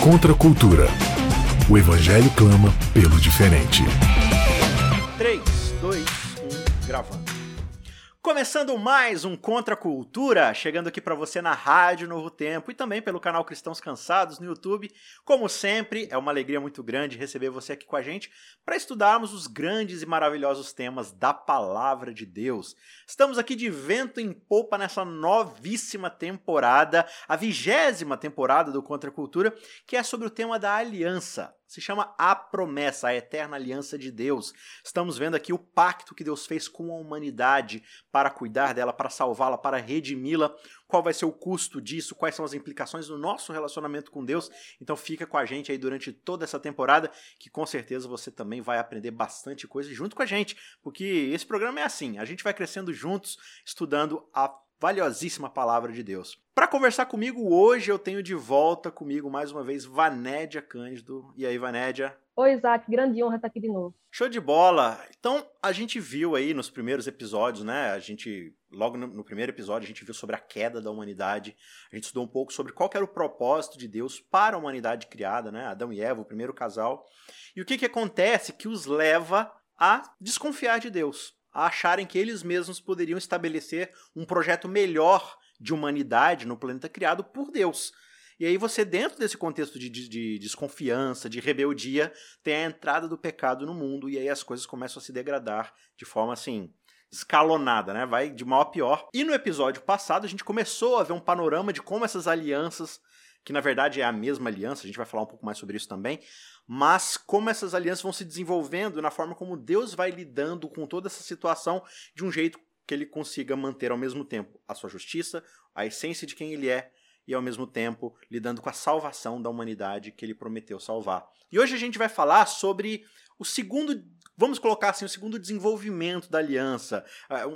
Contra a cultura. O Evangelho clama pelo diferente. 3, 2, 1, gravando. Começando mais um Contra a Cultura, chegando aqui para você na Rádio Novo Tempo e também pelo canal Cristãos Cansados no YouTube. Como sempre, é uma alegria muito grande receber você aqui com a gente para estudarmos os grandes e maravilhosos temas da Palavra de Deus. Estamos aqui de vento em popa nessa novíssima temporada, a vigésima temporada do Contra a Cultura, que é sobre o tema da aliança se chama A Promessa, a Eterna Aliança de Deus. Estamos vendo aqui o pacto que Deus fez com a humanidade para cuidar dela, para salvá-la, para redimi-la. Qual vai ser o custo disso? Quais são as implicações no nosso relacionamento com Deus? Então fica com a gente aí durante toda essa temporada, que com certeza você também vai aprender bastante coisa junto com a gente, porque esse programa é assim, a gente vai crescendo juntos, estudando a valiosíssima palavra de Deus. Para conversar comigo hoje, eu tenho de volta comigo mais uma vez Vanédia Cândido. E aí, Vanédia? Oi, Isaac, grande honra estar aqui de novo. Show de bola! Então, a gente viu aí nos primeiros episódios, né? A gente, logo no, no, primeiro episódio, a gente viu sobre a queda da humanidade. A gente estudou um pouco sobre qual era o propósito de Deus para a humanidade criada, né? Adão e Eva, o primeiro casal. E o que, que acontece que os leva a desconfiar de Deus a acharem que eles mesmos poderiam estabelecer um projeto melhor de humanidade no planeta criado por Deus. E aí você, dentro desse contexto de, de, de, desconfiança, de rebeldia, tem a entrada do pecado no mundo, e aí as coisas começam a se degradar de forma assim, escalonada, né? Vai de mal a pior. E no episódio passado a gente começou a ver um panorama de como essas alianças, que na verdade é a mesma aliança, a gente vai falar um pouco mais sobre isso também, mas como essas alianças vão se desenvolvendo na forma como Deus vai lidando com toda essa situação de um jeito que ele consiga manter ao mesmo tempo a sua justiça, a essência de quem ele é e ao mesmo tempo lidando com a salvação da humanidade que ele prometeu salvar. E hoje a gente vai falar sobre o segundo, vamos colocar assim, o segundo desenvolvimento da aliança,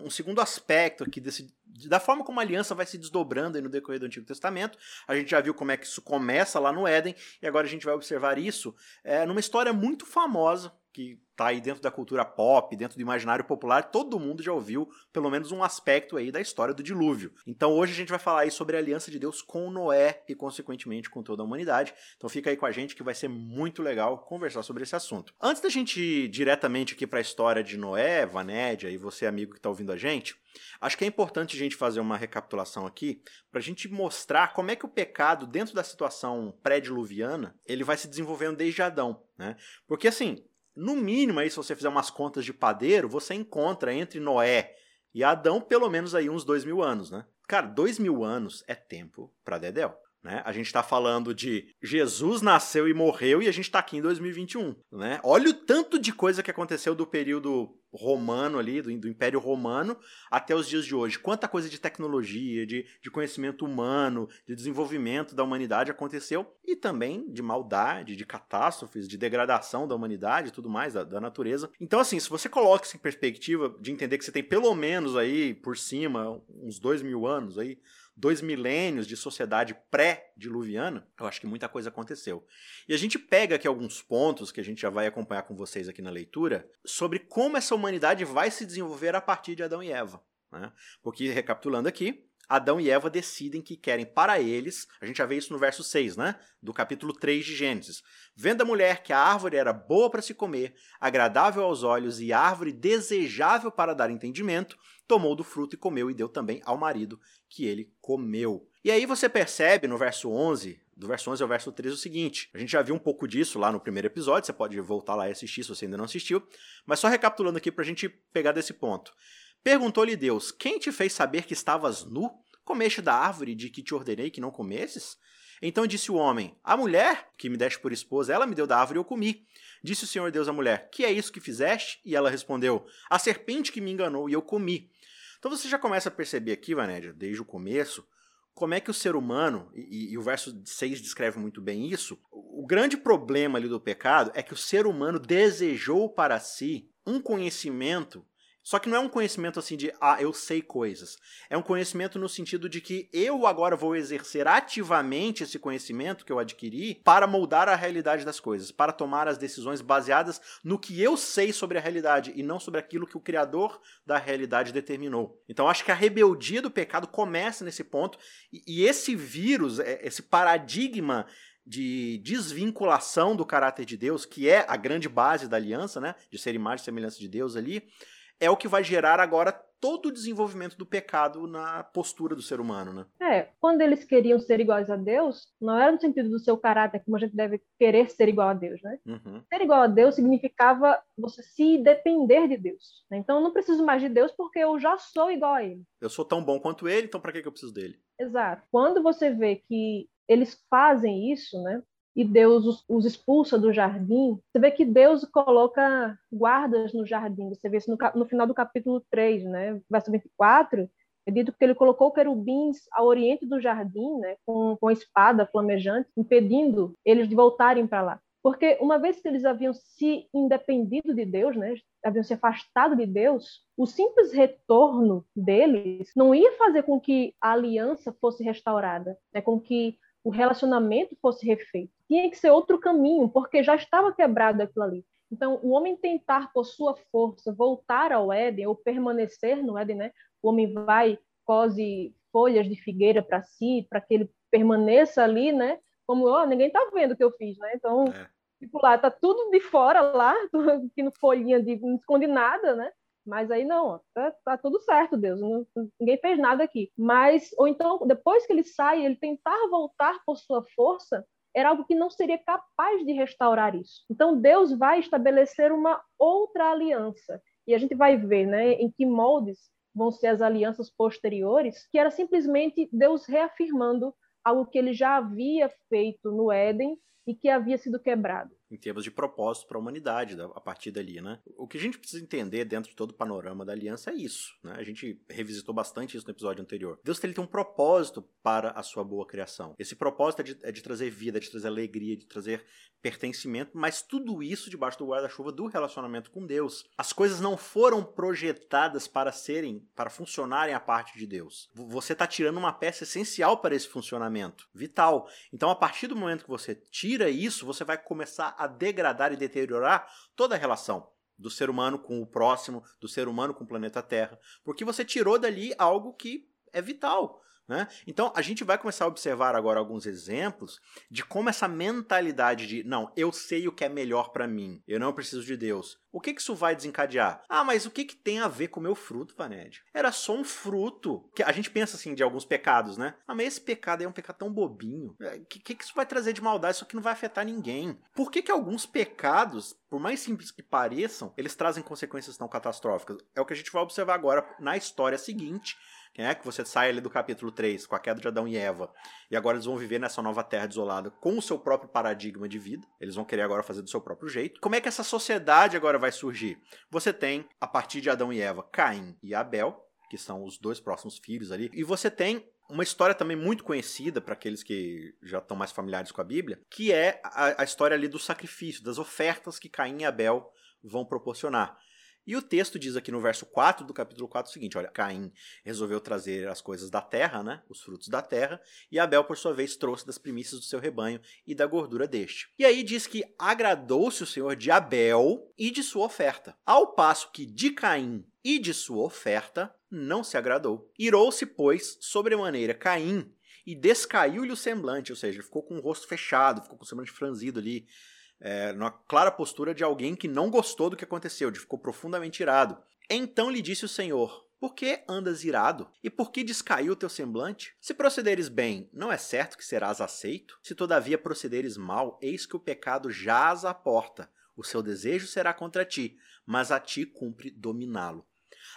um segundo aspecto aqui desse, da forma como a aliança vai se desdobrando no decorrer do Antigo Testamento. A gente já viu como é que isso começa lá no Éden, e agora a gente vai observar isso é, numa história muito famosa que tá aí dentro da cultura pop, dentro do imaginário popular, todo mundo já ouviu pelo menos um aspecto aí da história do dilúvio. Então hoje a gente vai falar aí sobre a aliança de Deus com Noé e consequentemente com toda a humanidade. Então fica aí com a gente que vai ser muito legal conversar sobre esse assunto. Antes da gente ir diretamente aqui para a história de Noé, Vanédia e você amigo que está ouvindo a gente, acho que é importante a gente fazer uma recapitulação aqui para a gente mostrar como é que o pecado dentro da situação pré-diluviana ele vai se desenvolvendo desde Adão, né? Porque assim no mínimo, aí, se você fizer umas contas de padeiro, você encontra entre Noé e Adão pelo menos aí uns dois mil anos, né? Cara, dois mil anos é tempo para Dedel. Né? A gente está falando de Jesus nasceu e morreu e a gente está aqui em 2021. Né? Olha o tanto de coisa que aconteceu do período romano ali, do, do, Império Romano, até os dias de hoje. Quanta coisa de tecnologia, de, de conhecimento humano, de desenvolvimento da humanidade aconteceu e também de maldade, de catástrofes, de degradação da humanidade e tudo mais, da, da natureza. Então, assim, se você coloca isso em perspectiva de entender que você tem pelo menos aí por cima uns dois mil anos aí dois milênios de sociedade pré-diluviana, eu acho que muita coisa aconteceu. E a gente pega aqui alguns pontos que a gente já vai acompanhar com vocês aqui na leitura sobre como essa humanidade vai se desenvolver a partir de Adão e Eva. Né? Porque, recapitulando aqui, Adão e Eva decidem que querem para eles, a gente já vê isso no verso 6, né? Do capítulo 3 de Gênesis. Vendo a mulher que a árvore era boa para se comer, agradável aos olhos e árvore desejável para dar entendimento, tomou do fruto e comeu e deu também ao marido que ele comeu. E aí você percebe no verso 11, do verso 11 ao verso 13 o seguinte, a gente já viu um pouco disso lá no primeiro episódio, você pode voltar lá e assistir se você ainda não assistiu, mas só recapitulando aqui para a gente pegar desse ponto. Perguntou-lhe Deus: Quem te fez saber que estavas nu? Comeste da árvore de que te ordenei que não comesses? Então disse o homem: A mulher que me deste por esposa, ela me deu da árvore e eu comi. Disse o Senhor Deus à mulher: Que é isso que fizeste? E ela respondeu: A serpente que me enganou e eu comi. Então você já começa a perceber aqui, Vanédia, desde o começo, como é que o ser humano, e, e, o verso 6 descreve muito bem isso, o grande problema ali do pecado é que o ser humano desejou para si um conhecimento Só que não é um conhecimento assim de, ah, eu sei coisas. É um conhecimento no sentido de que eu agora vou exercer ativamente esse conhecimento que eu adquiri para moldar a realidade das coisas, para tomar as decisões baseadas no que eu sei sobre a realidade e não sobre aquilo que o Criador da realidade determinou. Então acho que a rebeldia do pecado começa nesse ponto e, esse vírus, é, esse paradigma de desvinculação do caráter de Deus, que é a grande base da aliança, né, de ser imagem e semelhança de Deus ali, é o que vai gerar agora todo o desenvolvimento do pecado na postura do ser humano, né? É, quando eles queriam ser iguais a Deus, não era no sentido do seu caráter, como a gente deve querer ser igual a Deus, né? Uhum. Ser igual a Deus significava você se depender de Deus. Né? Então eu não preciso mais de Deus porque eu já sou igual a Ele. Eu sou tão bom quanto Ele, então para que eu preciso dele? Exato. Quando você vê que eles fazem isso, né? E Deus os, os, expulsa do jardim, você vê que Deus coloca guardas no jardim. Você vê isso no, no final do capítulo 3, né? verso 24, é dito que ele colocou querubins ao oriente do jardim, né? com, com espada flamejante, impedindo eles de voltarem para lá. Porque uma vez que eles haviam se independido de Deus, né, haviam se afastado de Deus, o simples retorno deles não ia fazer com que a aliança fosse restaurada, né, com que o relacionamento fosse refeito. Tinha que ser outro caminho, porque já estava quebrado aquilo ali. Então, o homem tentar, por sua força, voltar ao Éden, ou permanecer no Éden, né? O homem vai, cose folhas de figueira para si, para que ele permaneça ali, né? Como, oh, ninguém está vendo o que eu fiz, né? Então, é. tipo, lá, tá tudo de fora lá, que no folhinha de, não esconde nada, né? Mas aí não, tá, tá tudo certo, Deus, não, ninguém fez nada aqui. Mas, ou então, depois que ele sai, ele tentar voltar por sua força, era algo que não seria capaz de restaurar isso. Então, Deus vai estabelecer uma outra aliança. E a gente vai ver né, em que moldes vão ser as alianças posteriores, que era simplesmente Deus reafirmando algo que ele já havia feito no Éden e que havia sido quebrado em termos de propósito para a humanidade a partir dali, né? O que a gente precisa entender dentro de todo o panorama da aliança é isso, né? A gente revisitou bastante isso no episódio anterior. Deus tem um propósito para a sua boa criação. Esse propósito é de, é de trazer vida, de trazer alegria, de trazer pertencimento, mas tudo isso debaixo do guarda-chuva do relacionamento com Deus. As coisas não foram projetadas para serem, para funcionarem a parte de Deus. Você está tirando uma peça essencial para esse funcionamento, vital. Então, a partir do momento que você tira isso, você vai começar a degradar e deteriorar toda a relação do ser humano com o próximo, do ser humano com o planeta Terra, porque você tirou dali algo que é vital. Né? Então, a gente vai começar a observar agora alguns exemplos de como essa mentalidade de não, eu sei o que é melhor para mim, eu não preciso de Deus. O que, que isso vai desencadear? Ah, mas o que, que tem a ver com o meu fruto, Vaned? Era só um fruto. Que a gente pensa assim de alguns pecados, né? Ah, mas esse pecado é um pecado tão bobinho. O é, que, que, que isso vai trazer de maldade? Isso aqui não vai afetar ninguém. Por que, que alguns pecados, por mais simples que pareçam, eles trazem consequências tão catastróficas? É o que a gente vai observar agora na história seguinte é que você sai ali do capítulo 3, com a queda de Adão e Eva, e agora eles vão viver nessa nova terra desolada com o seu próprio paradigma de vida. Eles vão querer agora fazer do seu próprio jeito. Como é que essa sociedade agora vai surgir? Você tem, a partir de Adão e Eva, Caim e Abel, que são os dois próximos filhos ali, e você tem uma história também muito conhecida para aqueles que já estão mais familiares com a Bíblia, que é a, a história ali do sacrifício, das ofertas que Caim e Abel vão proporcionar. E o texto diz aqui no verso 4 do capítulo 4 o seguinte: olha, Caim resolveu trazer as coisas da terra, né, os frutos da terra, e Abel, por sua vez, trouxe das primícias do seu rebanho e da gordura deste. E aí diz que agradou-se o Senhor de Abel e de sua oferta, ao passo que de Caim e de sua oferta não se agradou. Irou-se, pois, sobremaneira Caim e descaiu-lhe o semblante, ou seja, ficou com o rosto fechado, ficou com o semblante franzido ali, é, numa clara postura de alguém que não gostou do que aconteceu, de ficou profundamente irado. Então lhe disse o Senhor: Por que andas irado? E por que descaiu o teu semblante? Se procederes bem, não é certo que serás aceito? Se todavia procederes mal, eis que o pecado jaz à porta. O seu desejo será contra ti, mas a ti cumpre dominá-lo.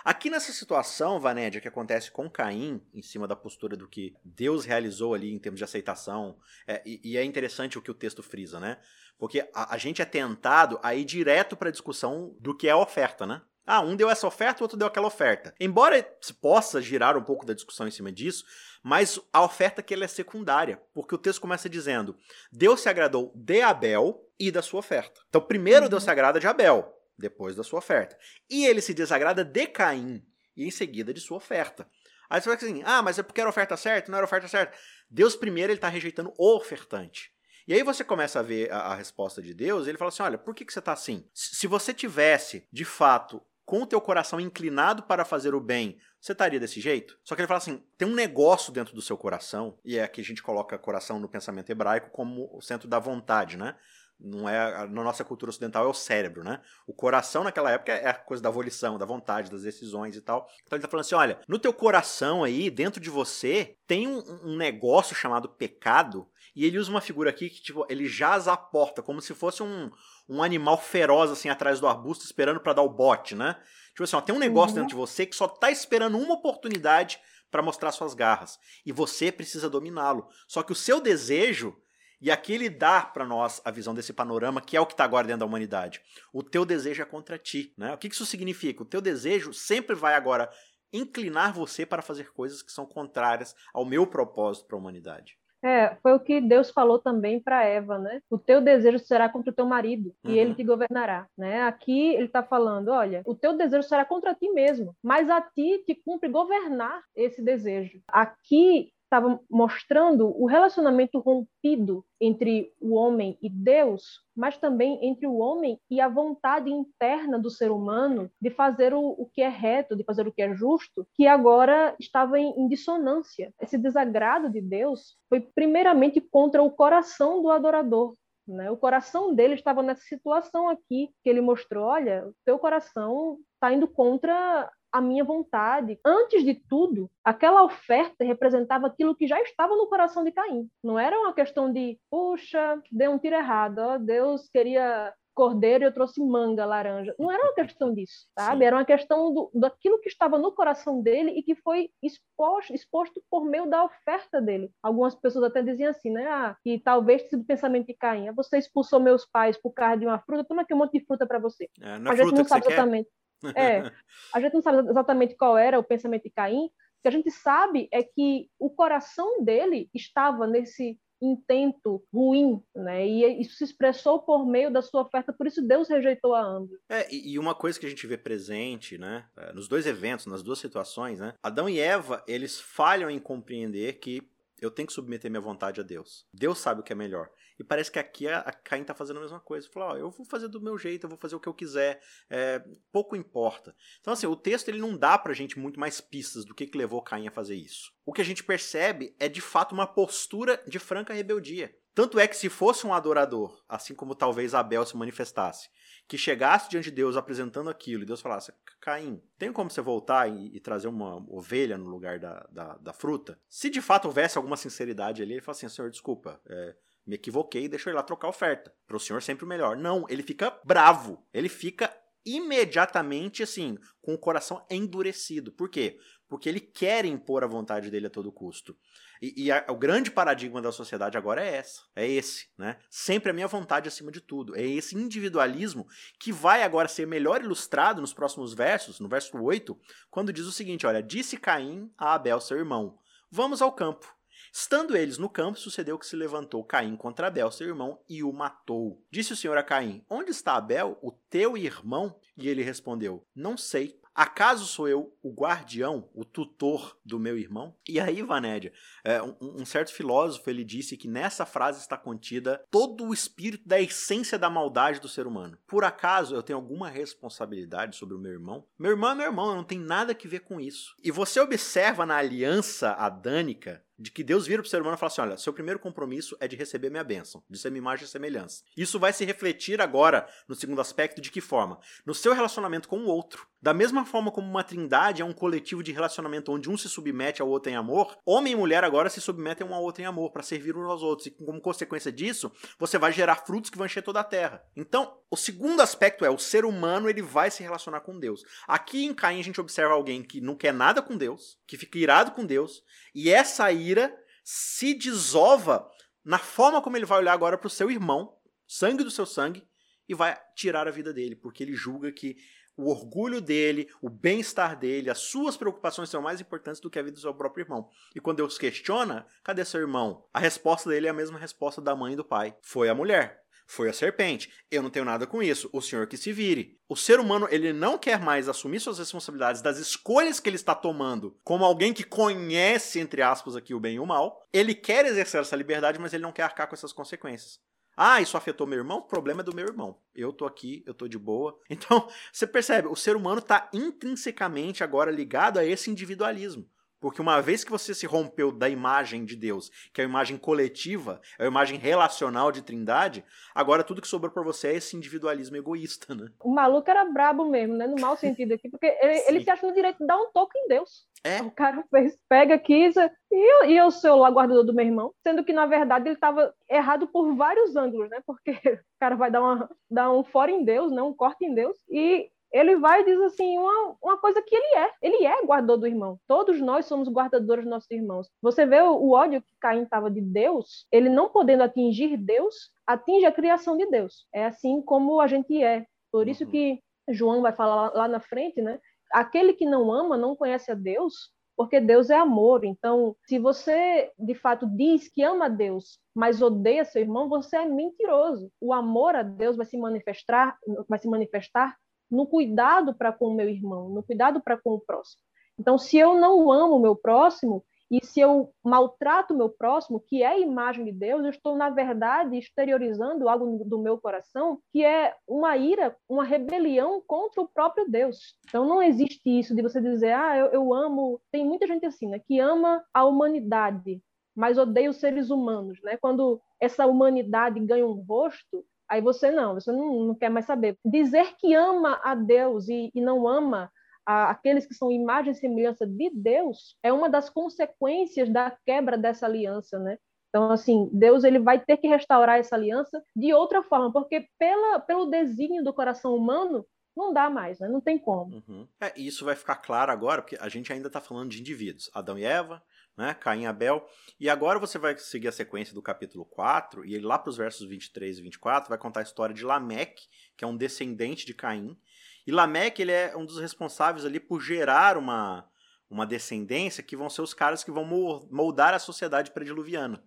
Aqui nessa situação, Vanédia, que acontece com Caim, em cima da postura do que Deus realizou ali em termos de aceitação, é, e, e, é interessante o que o texto frisa, né? Porque a, a gente é tentado a ir direto para a discussão do que é a oferta, né? Ah, um deu essa oferta, o outro deu aquela oferta. Embora se possa girar um pouco da discussão em cima disso, mas a oferta que ela é secundária, porque o texto começa dizendo: Deus se agradou de Abel e da sua oferta. Então, primeiro uhum. Deus se agrada de Abel. depois da sua oferta. E ele se desagrada de Caim e em seguida de sua oferta. Aí você vai assim, ah, mas é porque era oferta certa? Não era oferta certa? Deus primeiro ele está rejeitando o ofertante. E aí você começa a ver a, a resposta de Deus, ele fala assim, olha, por que, que você está assim? Se você tivesse, de fato, com o teu coração inclinado para fazer o bem, você estaria desse jeito? Só que ele fala assim: tem um negócio dentro do seu coração, e é aqui a gente coloca coração no pensamento hebraico como o centro da vontade, né? Não é na nossa cultura ocidental é o cérebro, né? O coração naquela época é a coisa da volição, da vontade, das decisões e tal. Então ele tá falando assim, olha, no teu coração aí, dentro de você, tem um, um negócio chamado pecado e ele usa uma figura aqui que tipo ele jaz à porta, como se fosse um, um animal feroz assim atrás do arbusto esperando para dar o bote, né? Tipo assim, ó, tem um negócio uhum. dentro de você que só tá esperando uma oportunidade para mostrar suas garras e você precisa dominá-lo. Só que o seu desejo e aqui ele dá para nós a visão desse panorama, que é o que está agora dentro da humanidade. O teu desejo é contra ti. Né? O que isso significa? O teu desejo sempre vai agora inclinar você para fazer coisas que são contrárias ao meu propósito para a humanidade. É, foi o que Deus falou também para Eva, né? O teu desejo será contra o teu marido uhum. e ele te governará, né? Aqui ele está falando, olha, o teu desejo será contra ti mesmo, mas a ti te cumpre governar esse desejo. Aqui estava mostrando o relacionamento rompido entre o homem e Deus, mas também entre o homem e a vontade interna do ser humano de fazer o, o que é reto, de fazer o que é justo, que agora estava em, em dissonância. Esse desagrado de Deus foi primeiramente contra o coração do adorador, né? O coração dele estava nessa situação aqui que ele mostrou. Olha, o teu coração está indo contra a minha vontade. Antes de tudo, aquela oferta representava aquilo que já estava no coração de Caim. Não era uma questão de, puxa, deu um tiro errado, ó, Deus queria cordeiro e eu trouxe manga, laranja. Não era uma questão disso, sabe? Sim. Era uma questão do, daquilo que estava no coração dele e que foi exposto, exposto por meio da oferta dele. Algumas pessoas até diziam assim, né? Ah, que talvez esse pensamento de Caim, ah, você expulsou meus pais por causa de uma fruta, toma aqui um monte de fruta para você. É, não é a gente não sabe exatamente. Quer? É, a gente não sabe exatamente qual era o pensamento de Caim. O que a gente sabe é que o coração dele estava nesse intento ruim, né? E isso se expressou por meio da sua oferta, por isso Deus rejeitou a ambos. É, e uma coisa que a gente vê presente, né, é, nos dois eventos, nas duas situações, né? Adão e Eva, eles falham em compreender que eu tenho que submeter minha vontade a Deus. Deus sabe o que é melhor. E parece que aqui a, a Caim tá fazendo a mesma coisa. Falou, ó, eu vou fazer do meu jeito, eu vou fazer o que eu quiser. É, pouco importa. Então, assim, o texto ele não dá pra gente muito mais pistas do que, que levou Caim a fazer isso. O que a gente percebe é, de fato, uma postura de franca rebeldia. Tanto é que se fosse um adorador, assim como talvez Abel se manifestasse, que chegasse diante de Deus apresentando aquilo e Deus falasse: Caim, tem como você voltar e, e trazer uma ovelha no lugar da, da, da, fruta? Se de fato houvesse alguma sinceridade ali, ele fala assim: Senhor, desculpa, é, me equivoquei, deixa eu ir lá trocar a oferta. Para o senhor sempre o melhor. Não, ele fica bravo. Ele fica imediatamente assim, com o coração endurecido. Por quê? Porque ele quer impor a vontade dele a todo custo. E, e a, o grande paradigma da sociedade agora é essa, é esse, né? Sempre a minha vontade acima de tudo. É esse individualismo que vai agora ser melhor ilustrado nos próximos versos, no verso 8, quando diz o seguinte: olha, disse Caim a Abel, seu irmão, vamos ao campo. Estando eles no campo, sucedeu que se levantou Caim contra Abel, seu irmão, e o matou. Disse o Senhor a Caim: Onde está Abel, o teu irmão? E ele respondeu: Não sei. Acaso sou eu o guardião, o tutor do meu irmão? E aí, Vanédia, é, um, um, certo filósofo ele disse que nessa frase está contida todo o espírito da essência da maldade do ser humano. Por acaso eu tenho alguma responsabilidade sobre o meu irmão? Meu irmão é meu irmão, não tem nada que ver com isso. E você observa na aliança adânica de que Deus vira para o ser humano e fala assim: olha, seu primeiro compromisso é de receber minha bênção, de ser minha imagem e semelhança. Isso vai se refletir agora, no segundo aspecto, de que forma? No seu relacionamento com o outro. Da mesma forma como uma trindade é um coletivo de relacionamento onde um se submete ao outro em amor, homem e mulher agora se submetem um ao outro em amor para servir uns aos outros. E como consequência disso, você vai gerar frutos que vão encher toda a terra. Então, o segundo aspecto é o ser humano ele vai se relacionar com Deus. Aqui em Caim a gente observa alguém que não quer nada com Deus, que fica irado com Deus, e essa ira se desova na forma como ele vai olhar agora para o seu irmão, sangue do seu sangue, e vai tirar a vida dele, porque ele julga que o orgulho dele, o bem-estar dele, as suas preocupações são mais importantes do que a vida do seu próprio irmão. E quando Deus questiona, cadê seu irmão? A resposta dele é a mesma resposta da mãe e do pai. Foi a mulher. Foi a serpente. Eu não tenho nada com isso. O senhor que se vire. O ser humano, ele não quer mais assumir suas responsabilidades das escolhas que ele está tomando como alguém que conhece, entre aspas, aqui o bem e o mal. Ele quer exercer essa liberdade, mas ele não quer arcar com essas consequências. Ah, isso afetou meu irmão? O problema é do meu irmão. Eu tô aqui, eu tô de boa. Então, você percebe, o ser humano está intrinsecamente agora ligado a esse individualismo. Porque uma vez que você se rompeu da imagem de Deus, que é a imagem coletiva, é a imagem relacional de trindade, agora tudo que sobrou para você é esse individualismo egoísta, né? O maluco era brabo mesmo, né? No mau sentido aqui, porque ele, ele se acha no direito de dar um toque em Deus. É. O cara fez, pega aqui e, e eu sou lá guardador do meu irmão, sendo que na verdade ele estava errado por vários ângulos, né? Porque o cara vai dar, uma, dar um fora em Deus, né? um corte em Deus, e ele vai e diz assim uma, uma coisa que ele é. Ele é guardador do irmão. Todos nós somos guardadores dos nossos irmãos. Você vê o, o ódio que Caim estava de Deus, ele não podendo atingir Deus, atinge a criação de Deus. É assim como a gente é. Por isso uhum. que João vai falar lá, lá na frente, né? Aquele que não ama não conhece a Deus, porque Deus é amor. Então, se você de fato diz que ama a Deus, mas odeia seu irmão, você é mentiroso. O amor a Deus vai se manifestar, vai se manifestar no cuidado para com o meu irmão, no cuidado para com o próximo. Então, se eu não amo o meu próximo e se eu maltrato o meu próximo, que é a imagem de Deus, eu estou, na verdade, exteriorizando algo do meu coração que é uma ira, uma rebelião contra o próprio Deus. Então, não existe isso de você dizer, ah, eu, eu amo. Tem muita gente assim, né, que ama a humanidade, mas odeia os seres humanos. Né? Quando essa humanidade ganha um rosto, Aí você não, você não, não quer mais saber. Dizer que ama a Deus e, e não ama a, aqueles que são imagem e semelhança de Deus é uma das consequências da quebra dessa aliança, né? Então, assim, Deus ele vai ter que restaurar essa aliança de outra forma, porque pela, pelo desígnio do coração humano, não dá mais, né? não tem como. Uhum. É, isso vai ficar claro agora, porque a gente ainda está falando de indivíduos. Adão e Eva, né? Caim e Abel. E agora você vai seguir a sequência do capítulo 4, e lá para os versos 23 e 24 vai contar a história de Lameque, que é um descendente de Caim. E Lameque ele é um dos responsáveis ali por gerar uma, uma descendência que vão ser os caras que vão moldar a sociedade prediluviana.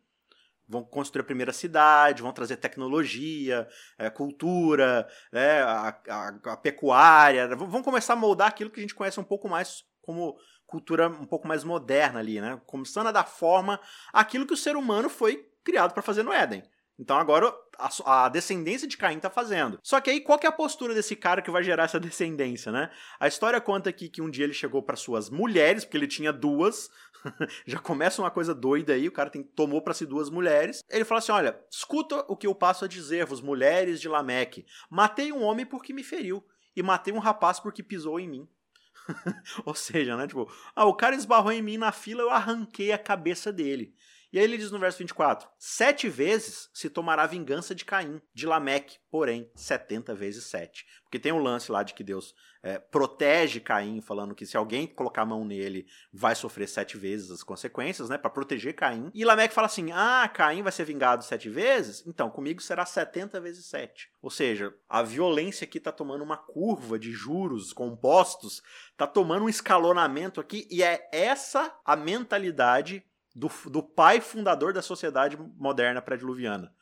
Vão construir a primeira cidade, vão trazer tecnologia, é, cultura, é, a, a, a pecuária, vão começar a moldar aquilo que a gente conhece um pouco mais como cultura um pouco mais moderna ali, né? Começando a dar forma àquilo que o ser humano foi criado para fazer no Éden. Então agora a, descendência de Caim tá fazendo. Só que aí qual que é a postura desse cara que vai gerar essa descendência, né? A história conta aqui que um dia ele chegou para suas mulheres, porque ele tinha duas. Já começa uma coisa doida aí, o cara tem, tomou para si duas mulheres. Ele fala assim: "Olha, escuta o que eu passo a dizer-vos, mulheres de Lameque. Matei um homem porque me feriu e matei um rapaz porque pisou em mim." Ou seja, né? Tipo, ah, o cara esbarrou em mim na fila, eu arranquei a cabeça dele. E aí ele diz no verso 24: Sete vezes se tomará vingança de Caim, de Lameque, porém, setenta vezes sete. Porque tem o um lance lá de que Deus é, protege Caim, falando que se alguém colocar a mão nele, vai sofrer sete vezes as consequências, né? para proteger Caim. E Lameque fala assim: Ah, Caim vai ser vingado sete vezes? Então, comigo será setenta vezes sete. Ou seja, a violência aqui está tomando uma curva de juros compostos, está tomando um escalonamento aqui, e é essa a mentalidade do, do pai fundador da sociedade moderna pré-diluviana.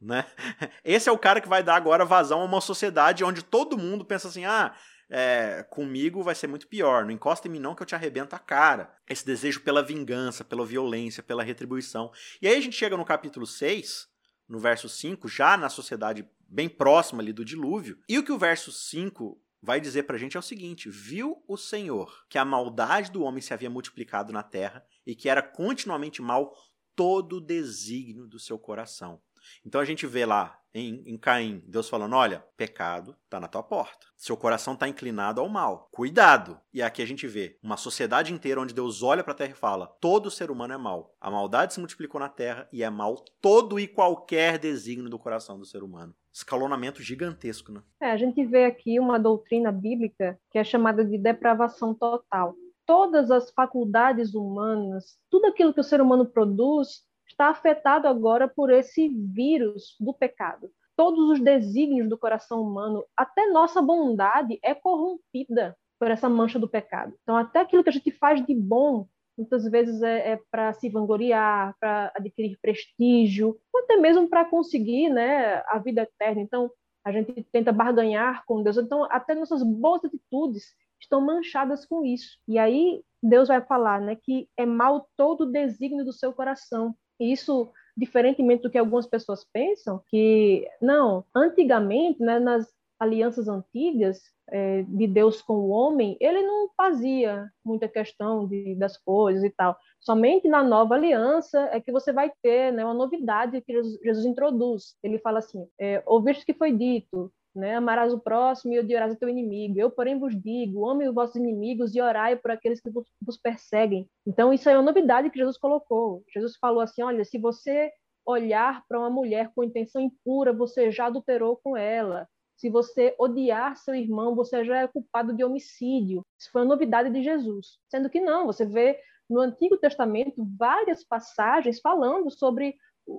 Né? Esse é o cara que vai dar agora vazão a uma sociedade onde todo mundo pensa assim: ah, é, comigo vai ser muito pior, não encosta em mim não que eu te arrebento a cara. Esse desejo pela vingança, pela violência, pela retribuição. E aí a gente chega no capítulo 6, no verso 5, já na sociedade bem próxima ali do dilúvio, e o que o verso 5 vai dizer pra gente é o seguinte: viu o Senhor que a maldade do homem se havia multiplicado na terra e que era continuamente mal todo o desígnio do seu coração. Então a gente vê lá em, em Caim, Deus falando: olha, pecado está na tua porta. Seu coração está inclinado ao mal. Cuidado! E aqui a gente vê uma sociedade inteira onde Deus olha para a terra e fala: todo ser humano é mal. A maldade se multiplicou na terra e é mal todo e qualquer desígnio do coração do ser humano. Escalonamento gigantesco, né? É, a gente vê aqui uma doutrina bíblica que é chamada de depravação total. Todas as faculdades humanas, tudo aquilo que o ser humano produz, está afetado agora por esse vírus do pecado. todos os desígnios do coração humano, até nossa bondade é corrompida por essa mancha do pecado. Então, até aquilo que a gente faz de bom, muitas vezes é, é para se vangloriar, para adquirir prestígio, ou até mesmo para conseguir né, a vida eterna. Então, a gente tenta barganhar com Deus. Então, até nossas boas atitudes estão manchadas com isso. E aí, Deus vai falar né, que é mal todo o desígnio do seu coração. E isso diferentemente do que algumas pessoas pensam, que não, antigamente, né, nas alianças antigas é, de Deus com o homem, ele não fazia muita questão de, das coisas e tal. Somente na nova aliança é que você vai ter né, uma novidade que Jesus, Jesus introduz. Ele fala assim: é, ouviste que foi dito, né? Amarás o próximo e odiarás o teu inimigo. Eu, porém, vos digo: amem os vossos inimigos e orai por aqueles que vos, vos perseguem. Então, isso é uma novidade que Jesus colocou. Jesus falou assim: olha, se você olhar para uma mulher com intenção impura, você já adulterou com ela. Se você odiar seu irmão, você já é culpado de homicídio. Isso foi uma novidade de Jesus. Sendo que não, você vê no Antigo Testamento várias passagens falando sobre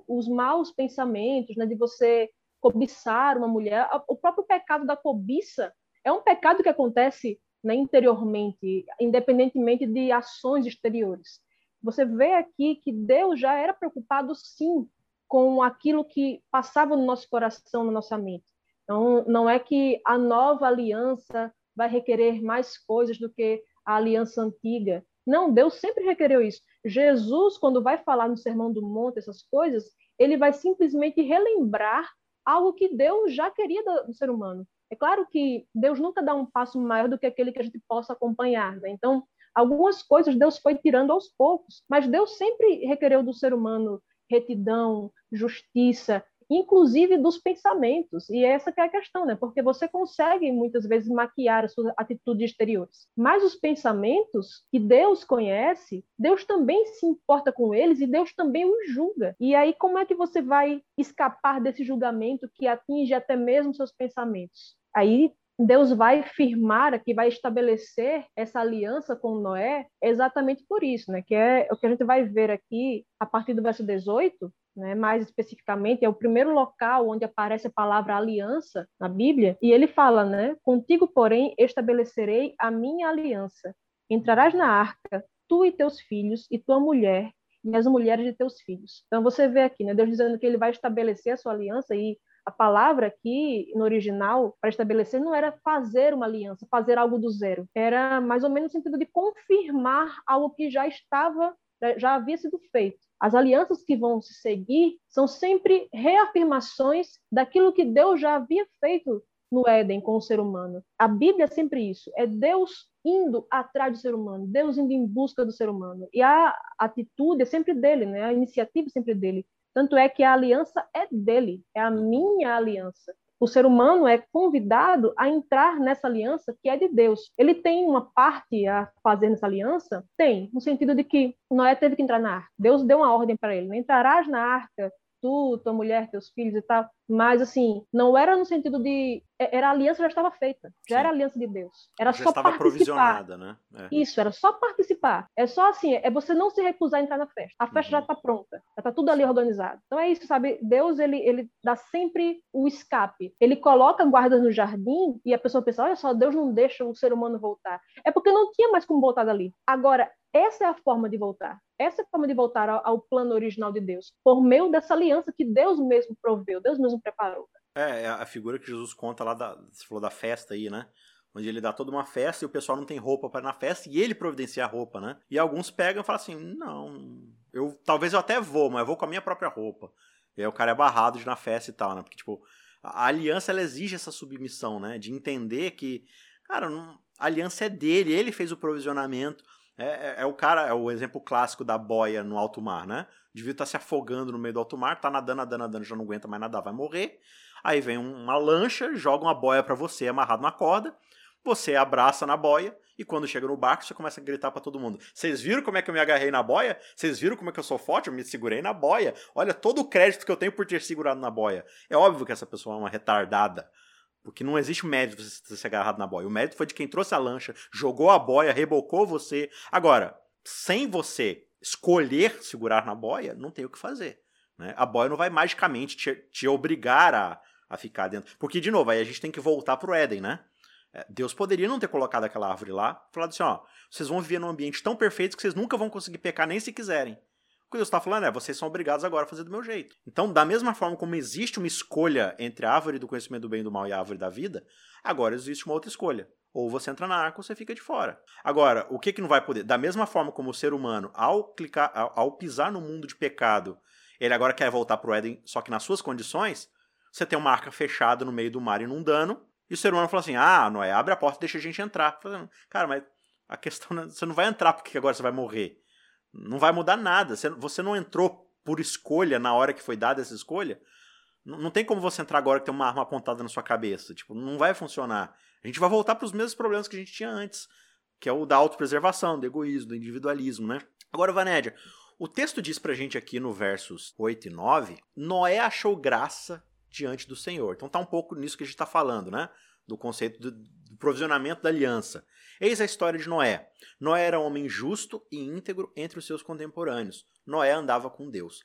os maus pensamentos, né, de você cobiçar uma mulher. O próprio pecado da cobiça é um pecado que acontece né, interiormente, independentemente de ações exteriores. Você vê aqui que Deus já era preocupado, sim, com aquilo que passava no nosso coração, na nossa mente. Então, não é que a nova aliança vai requerer mais coisas do que a aliança antiga. Não, Deus sempre requereu isso. Jesus, quando vai falar no Sermão do Monte essas coisas, ele vai simplesmente relembrar algo que Deus já queria do, ser humano. É claro que Deus nunca dá um passo maior do que aquele que a gente possa acompanhar. Né? Então, algumas coisas Deus foi tirando aos poucos, mas Deus sempre requereu do ser humano retidão, justiça, inclusive dos pensamentos. E essa que é a questão, né? Porque você consegue muitas vezes maquiar as suas atitudes exteriores, mas os pensamentos que Deus conhece, Deus também se importa com eles e Deus também os julga. E aí como é que você vai escapar desse julgamento que atinge até mesmo seus pensamentos? Aí Deus vai firmar aqui, vai estabelecer essa aliança com Noé exatamente por isso, né? Que é o que a gente vai ver aqui a partir do verso 18, né, mais especificamente, é o primeiro local onde aparece a palavra aliança na Bíblia, e ele fala, né, contigo, porém, estabelecerei a minha aliança. Entrarás na arca, tu e teus filhos, e tua mulher, e as mulheres de teus filhos. Então você vê aqui, né, Deus dizendo que ele vai estabelecer a sua aliança, e a palavra aqui, no original, para estabelecer, não era fazer uma aliança, fazer algo do zero. Era mais ou menos no sentido de confirmar algo que já estava, já havia sido feito. As alianças que vão se seguir são sempre reafirmações daquilo que Deus já havia feito no Éden com o ser humano. A Bíblia é sempre isso, é Deus indo atrás do ser humano, Deus indo em busca do ser humano. E a atitude é sempre dele, né? A iniciativa é sempre dele. Tanto é que a aliança é dele, é a minha aliança o ser humano é convidado a entrar nessa aliança que é de Deus. Ele tem uma parte a fazer nessa aliança? Tem, no sentido de que Noé teve que entrar na arca. Deus deu uma ordem para ele: entrarás na arca, tu, tua mulher, teus filhos e tal. Mas, assim, não era no sentido de. É, era a aliança já estava feita. Já Sim. era a aliança de Deus. Era já só estava participar. né? É. Isso, era só participar. É só assim, é você não se recusar a entrar na festa. A festa uhum. já está pronta. Já está tudo ali organizado. Então é isso, sabe? Deus, ele, ele dá sempre o escape. Ele coloca guardas no jardim e a pessoa pensa: olha só, Deus não deixa o ser humano voltar. É porque não tinha mais como voltar dali. Agora, essa é a forma de voltar. Essa é a forma de voltar ao, ao, plano original de Deus, por meio dessa aliança que Deus mesmo proveu, Deus mesmo preparou. É, é a figura que Jesus conta lá da, você falou da festa aí, né? Onde ele dá toda uma festa e o pessoal não tem roupa para ir na festa e ele providencia a roupa, né? E alguns pegam e falam assim: "Não, eu talvez eu até vou, mas eu vou com a minha própria roupa". E aí o cara é barrado de ir na festa e tal, né? Porque tipo, a aliança ela exige essa submissão, né? De entender que, cara, não, a aliança é dele, ele fez o provisionamento. É, é, é, o cara, é o exemplo clássico da boia no alto mar, né? Devia estar tá se afogando no meio do alto mar, tá nadando, nadando, nadando, já não aguenta mais nadar, vai morrer. Aí vem uma lancha, joga uma boia para você amarrado na corda, você abraça na boia e quando chega no barco você começa a gritar para todo mundo: "Vocês viram como é que eu me agarrei na boia? Vocês viram como é que eu sou forte? Eu me segurei na boia. Olha todo o crédito que eu tenho por ter segurado na boia". É óbvio que essa pessoa é uma retardada. Porque não existe mérito você ter se agarrado na boia. O mérito foi de quem trouxe a lancha, jogou a boia, rebocou você. Agora, sem você escolher segurar na boia, não tem o que fazer. Né? A boia não vai magicamente te, te obrigar a, a ficar dentro. Porque, de novo, aí a gente tem que voltar pro Éden, né? É, Deus poderia não ter colocado aquela árvore lá, falado assim, ó, vocês vão viver num ambiente tão perfeito que vocês nunca vão conseguir pecar nem se quiserem. O que Deus está falando é, vocês são obrigados agora a fazer do meu jeito. Então, da mesma forma como existe uma escolha entre a árvore do conhecimento do bem e do mal e a árvore da vida, agora existe uma outra escolha. Ou você entra na arca ou você fica de fora. Agora, o que, que não vai poder? Da mesma forma como o ser humano, ao clicar, ao, ao pisar no mundo de pecado, ele agora quer voltar para o Éden, só que nas suas condições, você tem uma arca fechada no meio do mar inundando, e o ser humano fala assim: ah, Noé, abre a porta e deixa a gente entrar. Cara, mas a questão é, você não vai entrar porque agora você vai morrer. Não vai mudar nada. Você não entrou por escolha na hora que foi dada essa escolha. Não tem como você entrar agora que tem uma arma apontada na sua cabeça. Tipo, não vai funcionar. A gente vai voltar para os mesmos problemas que a gente tinha antes, que é o da autopreservação, do egoísmo, do individualismo, né? Agora, Vanédia, o texto diz pra gente aqui no versos 8 e 9, Noé achou graça diante do Senhor. Então tá um pouco nisso que a gente está falando, né? Do conceito do, do provisionamento da aliança. Eis a história de Noé. Noé era um homem justo e íntegro entre os seus contemporâneos. Noé andava com Deus.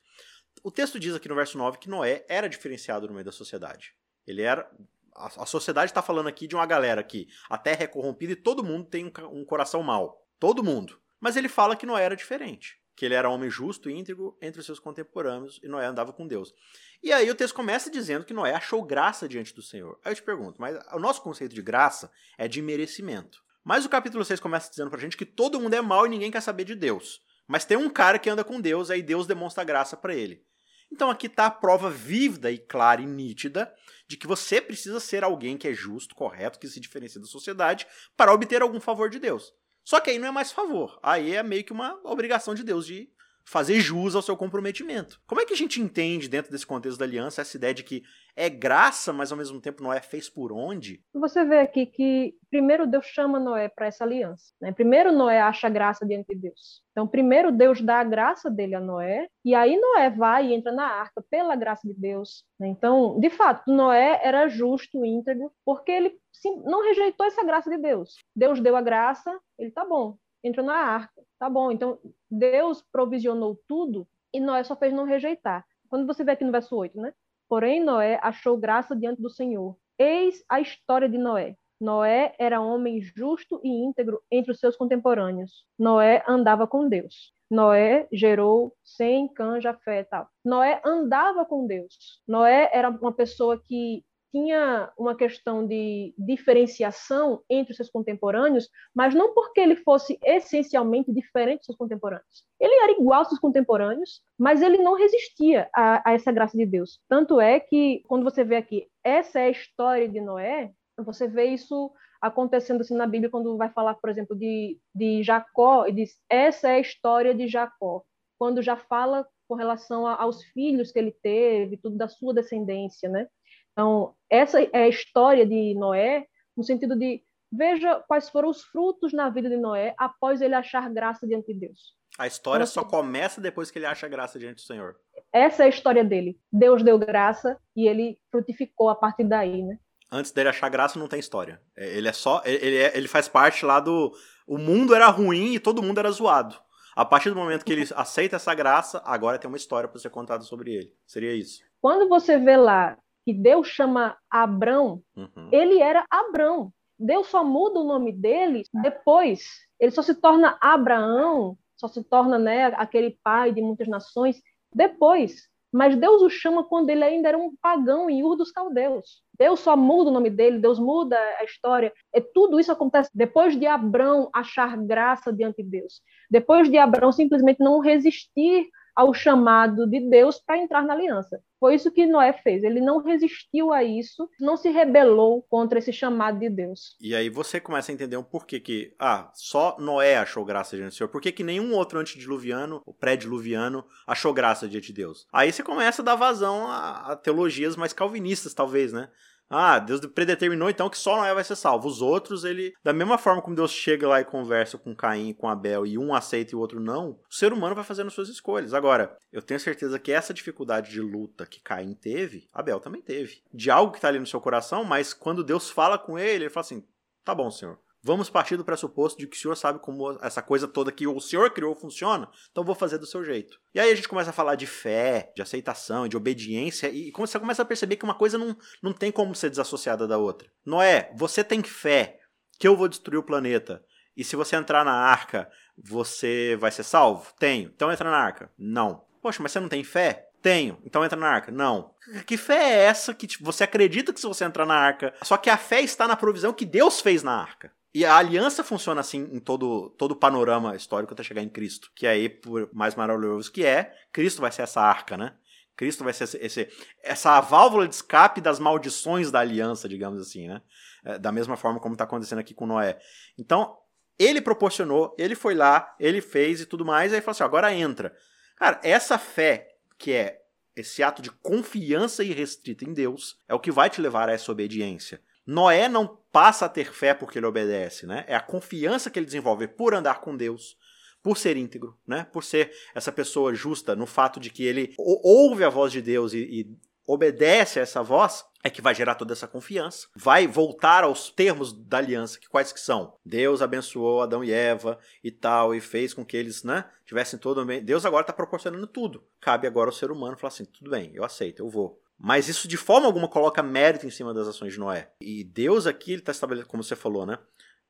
O texto diz aqui no verso 9 que Noé era diferenciado no meio da sociedade. Ele era. A, sociedade está falando aqui de uma galera que a terra é corrompida e todo mundo tem um, um coração mau. Todo mundo. Mas ele fala que Noé era diferente. Que ele era homem justo e íntegro entre os seus contemporâneos e Noé andava com Deus. E aí o texto começa dizendo que Noé achou graça diante do Senhor. Aí eu te pergunto, mas o nosso conceito de graça é de merecimento. Mas o capítulo 6 começa dizendo pra gente que todo mundo é mal e ninguém quer saber de Deus. Mas tem um cara que anda com Deus, aí Deus demonstra graça para ele. Então aqui está a prova vívida e clara e nítida de que você precisa ser alguém que é justo, correto, que se diferencia da sociedade para obter algum favor de Deus. Só que aí não é mais favor, aí é meio que uma obrigação de Deus de fazer jus ao seu comprometimento. Como é que a gente entende, dentro desse contexto da aliança, essa ideia de que é graça, mas ao mesmo tempo Noé fez por onde? Você vê aqui que primeiro Deus chama Noé para essa aliança. Né? Primeiro Noé acha graça diante de Deus. Então, primeiro Deus dá a graça dele a Noé, e aí Noé vai e entra na arca pela graça de Deus. Né? Então, de fato, Noé era justo, íntegro, porque ele não rejeitou essa graça de Deus. Deus deu a graça, ele tá bom, entrou na arca. Tá bom, então Deus provisionou tudo e Noé só fez não rejeitar. Quando você vê aqui no verso 8, né? Porém, Noé achou graça diante do Senhor. Eis a história de Noé. Noé era homem justo e íntegro entre os seus contemporâneos. Noé andava com Deus. Noé gerou sem canja fé tal. Noé andava com Deus. Noé era uma pessoa que tinha uma questão de diferenciação entre os seus contemporâneos, mas não porque ele fosse essencialmente diferente dos seus contemporâneos. Ele era igual aos seus contemporâneos, mas ele não resistia a, a essa graça de Deus. Tanto é que, quando você vê aqui, essa é a história de Noé, você vê isso acontecendo assim na Bíblia quando vai falar, por exemplo, de, de Jacó, e diz, essa é a história de Jacó. Quando já fala com relação a, aos filhos que ele teve, tudo da sua descendência, né? Então, essa é a história de Noé, no sentido de veja quais foram os frutos na vida de Noé após ele achar graça diante de Deus. A história então, só começa depois que ele acha graça diante do Senhor. Essa é a história dele. Deus deu graça e ele frutificou a partir daí, né? Antes dele achar graça não tem história. É, ele é só, ele, é, ele faz parte lá do, o mundo era ruim e todo mundo era zoado. A partir do momento que ele aceita essa graça, agora tem uma história para ser contada sobre ele. Seria isso. Quando você vê lá que Deus chama Abrão, uhum. ele era Abrão. Deus só muda o nome dele depois. Ele só se torna Abraão, só se torna né, aquele pai de muitas nações depois. Mas Deus o chama quando ele ainda era um pagão em Ur dos Caldeus. Deus só muda o nome dele, Deus muda a história. E tudo isso acontece depois de Abrão achar graça diante de Deus. Depois de Abrão simplesmente não resistir ao chamado de Deus para entrar na aliança. Foi isso que Noé fez. Ele não resistiu a isso, não se rebelou contra esse chamado de Deus. E aí você começa a entender um porquê que, ah, só Noé achou graça diante do Senhor. Por que, que nenhum outro antediluviano, o pré-diluviano, achou graça diante de Deus? Aí você começa a dar vazão a, a teologias mais calvinistas, talvez, né? Ah, Deus predeterminou então que só Noé vai ser salvo. Os outros, ele. Da mesma forma como Deus chega lá e conversa com Caim e com Abel e um aceita e o outro não, o ser humano vai fazendo suas escolhas. Agora, eu tenho certeza que essa dificuldade de luta que Caim teve, Abel também teve. De algo que tá ali no seu coração, mas quando Deus fala com ele, ele fala assim: tá bom, senhor. Vamos partir do pressuposto de que o senhor sabe como essa coisa toda que o senhor criou funciona, então vou fazer do seu jeito. E aí a gente começa a falar de fé, de aceitação, de obediência, e você começa a perceber que uma coisa não, não tem como ser desassociada da outra. Noé, você tem fé que eu vou destruir o planeta, e se você entrar na arca, você vai ser salvo? Tenho. Então entra na arca. Não. Poxa, mas você não tem fé? Tenho. Então entra na arca. Não. Que fé é essa que você acredita que se você entrar na arca. Só que a fé está na provisão que Deus fez na arca. E a aliança funciona assim em todo, todo o panorama histórico até chegar em Cristo. Que aí, por mais maravilhoso que é, Cristo vai ser essa arca, né? Cristo vai ser esse, esse, essa válvula de escape das maldições da aliança, digamos assim, né? É, da mesma forma como está acontecendo aqui com Noé. Então, ele proporcionou, ele foi lá, ele fez e tudo mais, e aí falou assim: agora entra. Cara, essa fé que é esse ato de confiança irrestrita em Deus, é o que vai te levar a essa obediência. Noé não passa a ter fé porque ele obedece, né? É a confiança que ele desenvolve por andar com Deus, por ser íntegro, né? Por ser essa pessoa justa no fato de que ele ouve a voz de Deus e, e obedece a essa voz, é que vai gerar toda essa confiança. Vai voltar aos termos da aliança, que quais que são? Deus abençoou Adão e Eva e tal, e fez com que eles, né, tivessem todo bem. Deus agora está proporcionando tudo. Cabe agora ao ser humano falar assim, tudo bem, eu aceito, eu vou. Mas isso de forma alguma coloca mérito em cima das ações de Noé. E Deus aqui, ele está estabelecendo, como você falou, né?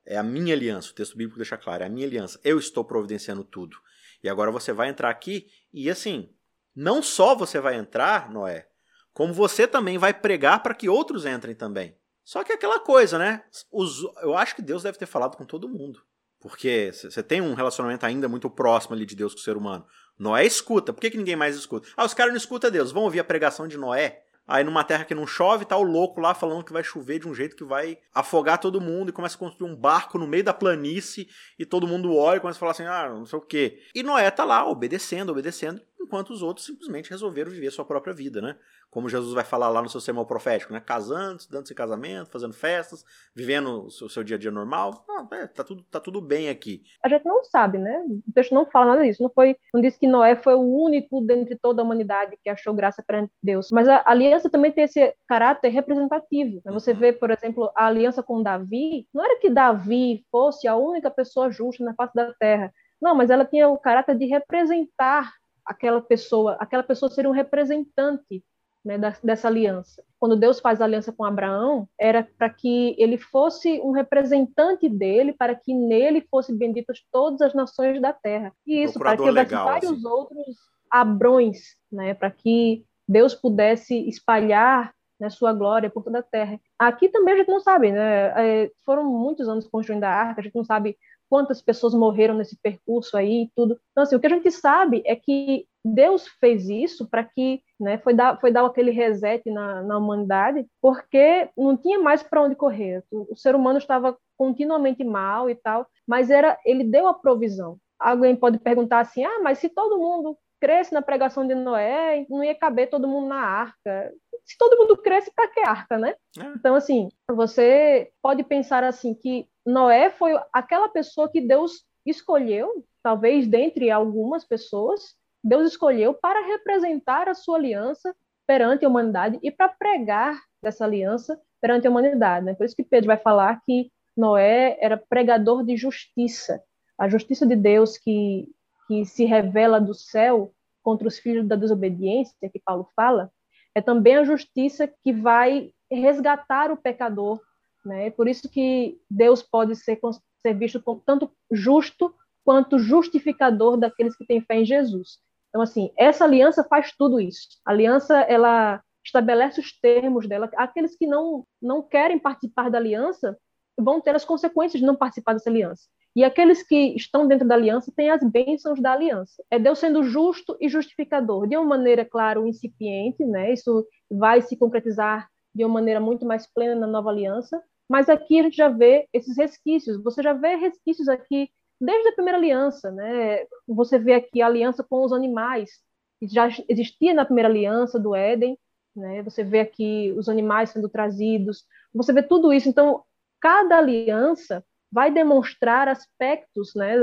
É a minha aliança, o texto bíblico deixa claro, é a minha aliança. Eu estou providenciando tudo. E agora você vai entrar aqui e assim, não só você vai entrar, Noé, como você também vai pregar para que outros entrem também. Só que é aquela coisa, né? Os, eu acho que Deus deve ter falado com todo mundo. Porque você tem um relacionamento ainda muito próximo ali de Deus com o ser humano. Noé escuta. Por que, que ninguém mais escuta? Ah, os caras não escutam Deus. Vão ouvir a pregação de Noé? Aí numa terra que não chove, tá o louco lá falando que vai chover de um jeito que vai afogar todo mundo e começa a construir um barco no meio da planície e todo mundo olha e começa a falar assim, ah, não sei o quê. E Noé tá lá obedecendo, obedecendo, enquanto os outros simplesmente resolveram viver sua própria vida, né? como Jesus vai falar lá no seu sermão profético, né? Casando, dando-se casamento, fazendo festas, vivendo o seu, seu dia a dia normal. Ah, é, tá, tudo, tá tudo bem aqui. A gente não sabe, né? O texto não fala nada disso. Não, foi, não diz que Noé foi o único dentre toda a humanidade que achou graça perante Deus. Mas a aliança também tem esse caráter representativo. Né? Você uhum. vê, por exemplo, a aliança com Davi. Não era que Davi fosse a única pessoa justa na face da terra. Não, mas ela tinha o caráter de representar aquela pessoa, aquela pessoa ser um representante né, dessa aliança. Quando Deus faz a aliança com Abraão, era para que ele fosse um representante dele, para que nele fossem benditas todas as nações da terra. E isso para que houvesse vários assim. outros Abrões, né, para que Deus pudesse espalhar né, sua glória por toda a terra. Aqui também a gente não sabe, né? É, foram muitos anos construindo a arca, a gente não sabe quantas pessoas morreram nesse percurso aí e tudo. Então, assim, o que a gente sabe é que Deus fez isso para que, né, foi dar, foi dar aquele reset na, na humanidade, porque não tinha mais para onde correr. O, o ser humano estava continuamente mal e tal, mas era, ele deu a provisão. Alguém pode perguntar assim: ah, mas se todo mundo cresce na pregação de Noé, não ia caber todo mundo na arca. Se todo mundo cresce, para que arca, né? É. Então, assim, você pode pensar assim que Noé foi aquela pessoa que Deus escolheu, talvez dentre algumas pessoas, Deus escolheu para representar a sua aliança perante a humanidade e para pregar dessa aliança perante a humanidade. Né? Por isso que Pedro vai falar que Noé era pregador de justiça, a justiça de Deus que, que se revela do céu contra os filhos da desobediência, que Paulo fala, é também a justiça que vai resgatar o pecador né? Por isso que Deus pode ser, ser visto como tanto justo quanto justificador daqueles que têm fé em Jesus. Então, assim, essa aliança faz tudo isso. A aliança, ela estabelece os termos dela. Aqueles que não, não querem participar da aliança vão ter as consequências de não participar dessa aliança. E aqueles que estão dentro da aliança têm as bênçãos da aliança. É Deus sendo justo e justificador, de uma maneira, claro, incipiente, né? Isso vai se concretizar de uma maneira muito mais plena na nova aliança, mas aqui a gente já vê esses resquícios. Você já vê resquícios aqui desde a primeira aliança, né? Você vê aqui a aliança com os animais, que já existia na primeira aliança do Éden, né? Você vê aqui os animais sendo trazidos. Você vê tudo isso. Então, cada aliança vai demonstrar aspectos, né,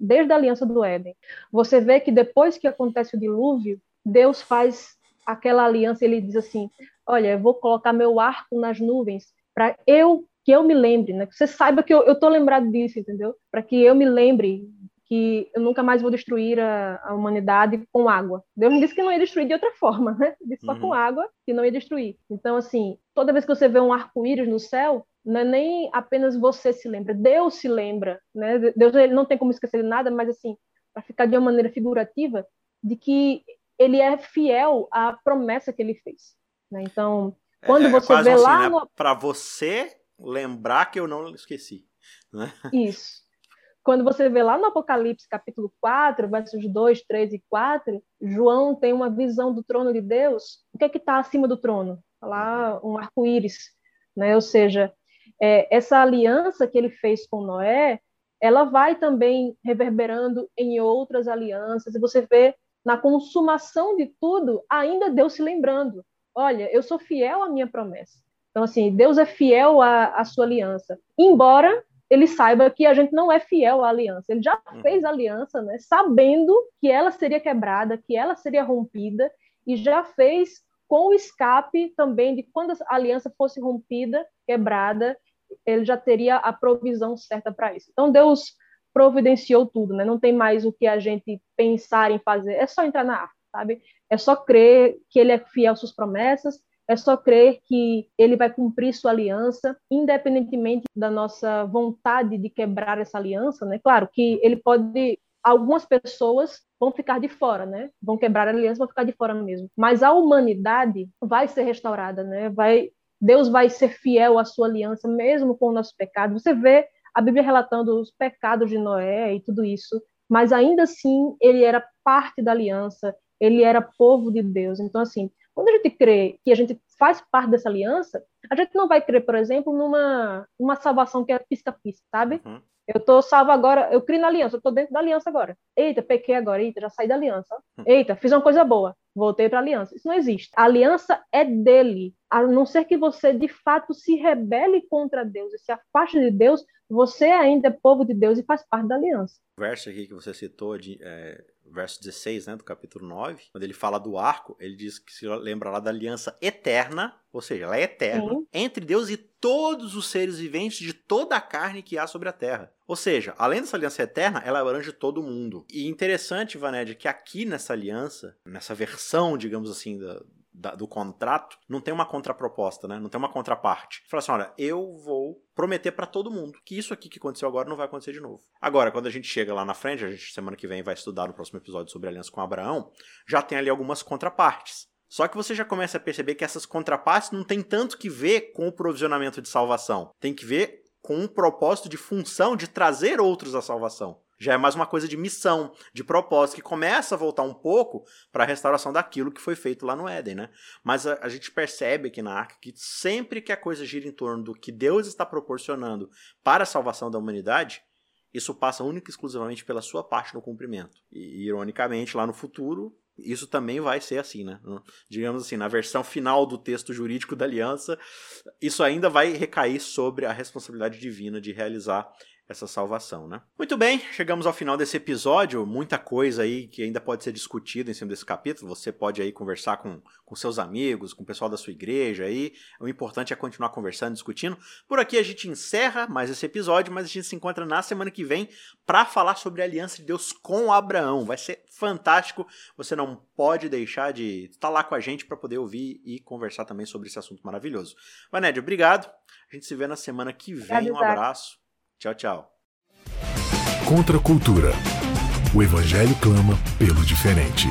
desde a aliança do Éden. Você vê que depois que acontece o dilúvio, Deus faz aquela aliança, ele diz assim: "Olha, eu vou colocar meu arco nas nuvens para eu que eu me lembre, né? Que você saiba que eu, eu tô lembrado disso, entendeu? Para que eu me lembre que eu nunca mais vou destruir a, a, humanidade com água. Deus me disse que não ia destruir de outra forma, né? Disse só uhum. com água que não ia destruir. Então, assim, toda vez que você vê um arco-íris no céu, não é nem apenas você se lembra, Deus se lembra, né? Deus ele não tem como esquecer de nada, mas assim, para ficar de uma maneira figurativa, de que ele é fiel à promessa que ele fez. Né? Então, quando é, é você vê assim, lá né? no... para você lembrar que eu não esqueci, né? Isso. Quando você vê lá no Apocalipse, capítulo 4, versos 2, 3 e 4, João tem uma visão do trono de Deus. O que é que está acima do trono? Tá lá um arco-íris, né? Ou seja, é, essa aliança que ele fez com Noé, ela vai também reverberando em outras alianças. E você vê na consumação de tudo, ainda Deus se lembrando: olha, eu sou fiel à minha promessa. Então, assim, Deus é fiel à, à sua aliança. Embora ele saiba que a gente não é fiel à aliança. Ele já uhum. fez aliança, né, sabendo que ela seria quebrada, que ela seria rompida, e já fez com o escape também de quando a aliança fosse rompida, quebrada, ele já teria a provisão certa para isso. Então Deus providenciou tudo, né? Não tem mais o que a gente pensar em fazer, é só entrar na arca, sabe? É só crer que ele é fiel às suas promessas, é só crer que ele vai cumprir sua aliança, independentemente da nossa vontade de quebrar essa aliança, né? Claro que ele pode algumas pessoas vão ficar de fora, né? Vão quebrar a aliança, vão ficar de fora mesmo. Mas a humanidade vai ser restaurada, né? Vai Deus vai ser fiel à sua aliança mesmo com o nosso pecado. Você vê a Bíblia relatando os pecados de Noé e tudo isso, mas ainda assim ele era parte da aliança, ele era povo de Deus. Então assim, quando a gente crê que a gente faz parte dessa aliança, a gente não vai crer, por exemplo, numa uma salvação que é pisca-pisca, sabe? Uhum. Eu tô salvo agora, eu criei na aliança, eu tô dentro da aliança agora. Eita, pequei agora, eita, já saí da aliança. Uhum. Eita, fiz uma coisa boa, voltei para a aliança. Isso não existe. A aliança é dele. A não ser que você de fato se rebele contra Deus e se afaste de Deus, você ainda é povo de Deus e faz parte da aliança. O verso aqui que você citou de é, verso 16, né, do capítulo 9, quando ele fala do arco, ele diz que se lembra lá da aliança eterna, ou seja, ela é eterna, Sim. entre Deus e todos os seres viventes de toda a carne que há sobre a terra. Ou seja, além dessa aliança eterna, ela abrange todo mundo. E interessante, Vaned, que aqui nessa aliança, nessa versão, digamos assim, da, da, do contrato, não tem uma contraproposta, né? Não tem uma contraparte. Fala assim, olha, eu vou prometer para todo mundo que isso aqui que aconteceu agora não vai acontecer de novo. Agora, quando a gente chega lá na frente, a gente semana que vem vai estudar no próximo episódio sobre aliança com Abraão, já tem ali algumas contrapartes. Só que você já começa a perceber que essas contrapartes não tem tanto que ver com o provisionamento de salvação. Tem que ver com um propósito de função de trazer outros à salvação já é mais uma coisa de missão, de propósito, que começa a voltar um pouco para a restauração daquilo que foi feito lá no Éden, né? Mas a, a, gente percebe aqui na arca que sempre que a coisa gira em torno do que Deus está proporcionando para a salvação da humanidade, isso passa única e exclusivamente pela sua parte no cumprimento. E, ironicamente, lá no futuro, isso também vai ser assim, né? Digamos assim, na versão final do texto jurídico da aliança, isso ainda vai recair sobre a responsabilidade divina de realizar essa salvação, né? Muito bem, chegamos ao final desse episódio, muita coisa aí que ainda pode ser discutida em cima desse capítulo, você pode aí conversar com, com seus amigos, com o pessoal da sua igreja aí, o importante é continuar conversando, discutindo. Por aqui a gente encerra mais esse episódio, mas a gente se encontra na semana que vem para falar sobre a aliança de Deus com Abraão, vai ser fantástico, você não pode deixar de estar lá com a gente para poder ouvir e conversar também sobre esse assunto maravilhoso. Vanédia, obrigado, a gente se vê na semana que vem, um abraço. Tchau, tchau. Contra a cultura. O evangelho clama pelo diferente.